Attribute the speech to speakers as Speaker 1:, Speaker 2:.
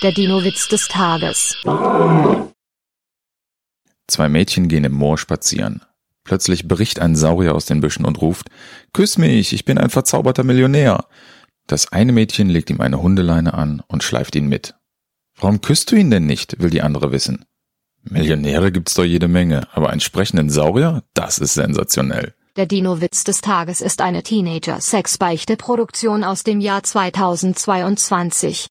Speaker 1: Der Dino-Witz des Tages.
Speaker 2: Zwei Mädchen gehen im Moor spazieren. Plötzlich bricht ein Saurier aus den Büschen und ruft, Küss mich, ich bin ein verzauberter Millionär. Das eine Mädchen legt ihm eine Hundeleine an und schleift ihn mit. Warum küsst du ihn denn nicht, will die andere wissen. Millionäre gibt's doch jede Menge, aber einen sprechenden Saurier, das ist sensationell.
Speaker 1: Der Dino-Witz des Tages ist eine Teenager-Sex-Beichte-Produktion aus dem Jahr 2022.